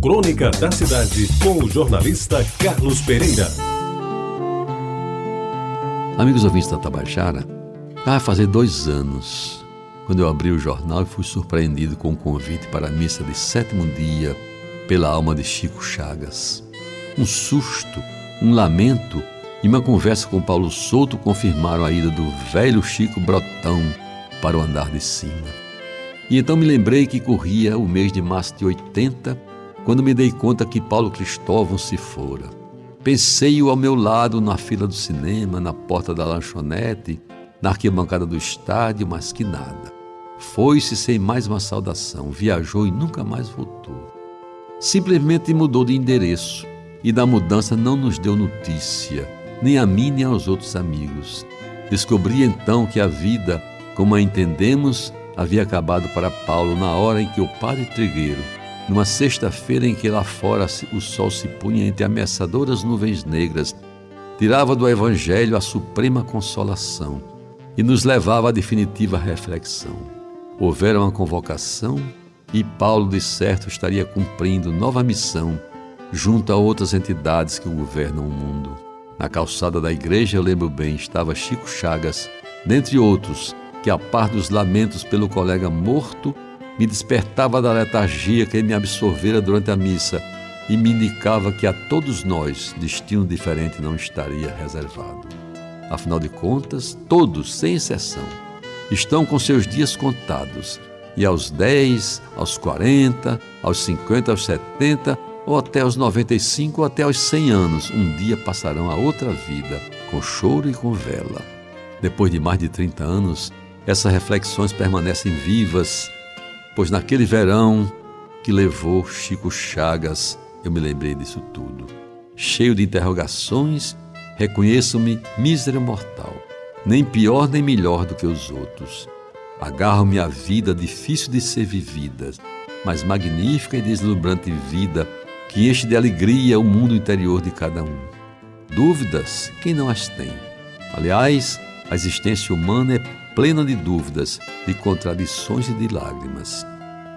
Crônica da Cidade, com o jornalista Carlos Pereira. Amigos ouvintes da Tabajara, vai fazer dois anos quando eu abri o jornal e fui surpreendido com um convite para a missa de sétimo dia pela alma de Chico Chagas. Um susto, um lamento e uma conversa com Paulo Souto confirmaram a ida do velho Chico Brotão para o andar de cima. E então me lembrei que corria o mês de março de 80, quando me dei conta que Paulo Cristóvão se fora. Pensei-o ao meu lado na fila do cinema, na porta da lanchonete, na arquibancada do estádio, mas que nada. Foi-se sem mais uma saudação, viajou e nunca mais voltou. Simplesmente mudou de endereço e da mudança não nos deu notícia, nem a mim nem aos outros amigos. Descobri então que a vida, como a entendemos, havia acabado para Paulo na hora em que o padre Trigueiro, numa sexta-feira em que lá fora o sol se punha entre ameaçadoras nuvens negras, tirava do Evangelho a suprema consolação e nos levava à definitiva reflexão. Houvera uma convocação e Paulo, de certo, estaria cumprindo nova missão junto a outras entidades que governam o mundo. Na calçada da igreja, eu lembro bem, estava Chico Chagas, dentre outros, que, a par dos lamentos pelo colega morto, me despertava da letargia que me absorvera durante a missa e me indicava que a todos nós destino diferente não estaria reservado. Afinal de contas, todos, sem exceção, estão com seus dias contados e aos 10, aos 40, aos 50, aos 70 ou até aos 95 ou até aos 100 anos, um dia passarão a outra vida, com choro e com vela. Depois de mais de 30 anos, essas reflexões permanecem vivas, pois naquele verão que levou Chico Chagas, eu me lembrei disso tudo. Cheio de interrogações, reconheço-me mísero mortal, nem pior nem melhor do que os outros. Agarro-me à vida difícil de ser vivida, mas magnífica e deslumbrante vida que enche de alegria o mundo interior de cada um. Dúvidas, quem não as tem? Aliás, a existência humana é plena de dúvidas, de contradições e de lágrimas.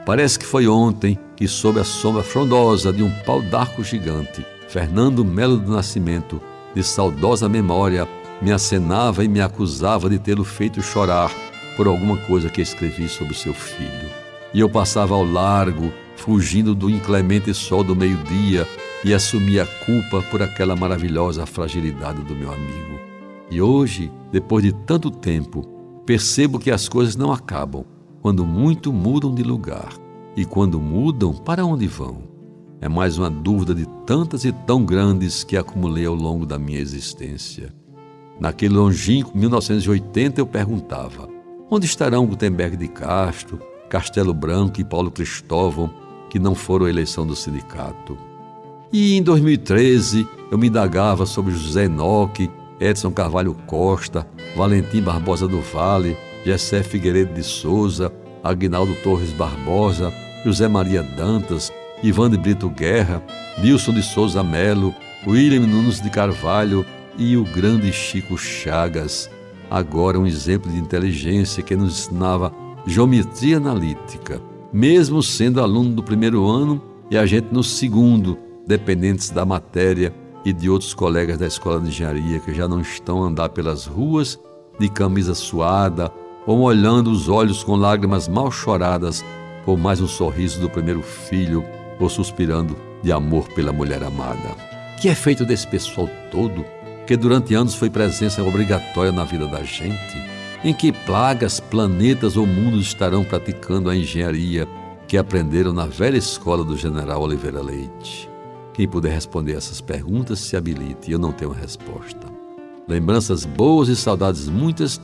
Parece que foi ontem que, sob a sombra frondosa de um pau d'arco gigante, Fernando Melo do Nascimento, de saudosa memória, me acenava e me acusava de tê-lo feito chorar por alguma coisa que escrevi sobre seu filho. E eu passava ao largo, fugindo do inclemente sol do meio-dia, e assumia a culpa por aquela maravilhosa fragilidade do meu amigo. E hoje, depois de tanto tempo, percebo que as coisas não acabam quando muito mudam de lugar. E quando mudam, para onde vão? É mais uma dúvida de tantas e tão grandes que acumulei ao longo da minha existência. Naquele longínquo 1980 eu perguntava: onde estarão Gutenberg de Castro, Castelo Branco e Paulo Cristóvão, que não foram a eleição do sindicato? E em 2013 eu me indagava sobre José Enoque Edson Carvalho Costa, Valentim Barbosa do Vale, Jessé Figueiredo de Souza, Agnaldo Torres Barbosa, José Maria Dantas, Ivan de Brito Guerra, Nilson de Souza Melo, William Nunes de Carvalho e o grande Chico Chagas, agora um exemplo de inteligência que nos ensinava geometria analítica, mesmo sendo aluno do primeiro ano e a gente no segundo, dependentes da matéria e de outros colegas da escola de engenharia que já não estão a andar pelas ruas de camisa suada ou molhando os olhos com lágrimas mal choradas por mais um sorriso do primeiro filho ou suspirando de amor pela mulher amada. Que é feito desse pessoal todo que durante anos foi presença obrigatória na vida da gente? Em que plagas, planetas ou mundos estarão praticando a engenharia que aprenderam na velha escola do general Oliveira Leite? Quem puder responder essas perguntas se habilite, eu não tenho resposta. Lembranças boas e saudades muitas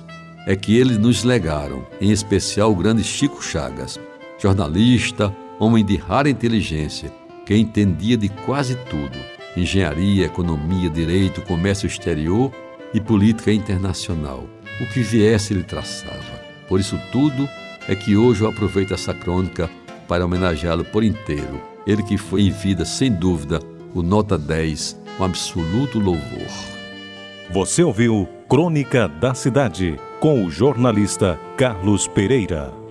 é que eles nos legaram, em especial o grande Chico Chagas, jornalista, homem de rara inteligência, que entendia de quase tudo: engenharia, economia, direito, comércio exterior e política internacional. O que viesse ele traçava. Por isso tudo é que hoje eu aproveito essa crônica para homenageá-lo por inteiro ele que foi em vida, sem dúvida, o nota 10, um absoluto louvor. Você ouviu Crônica da Cidade, com o jornalista Carlos Pereira.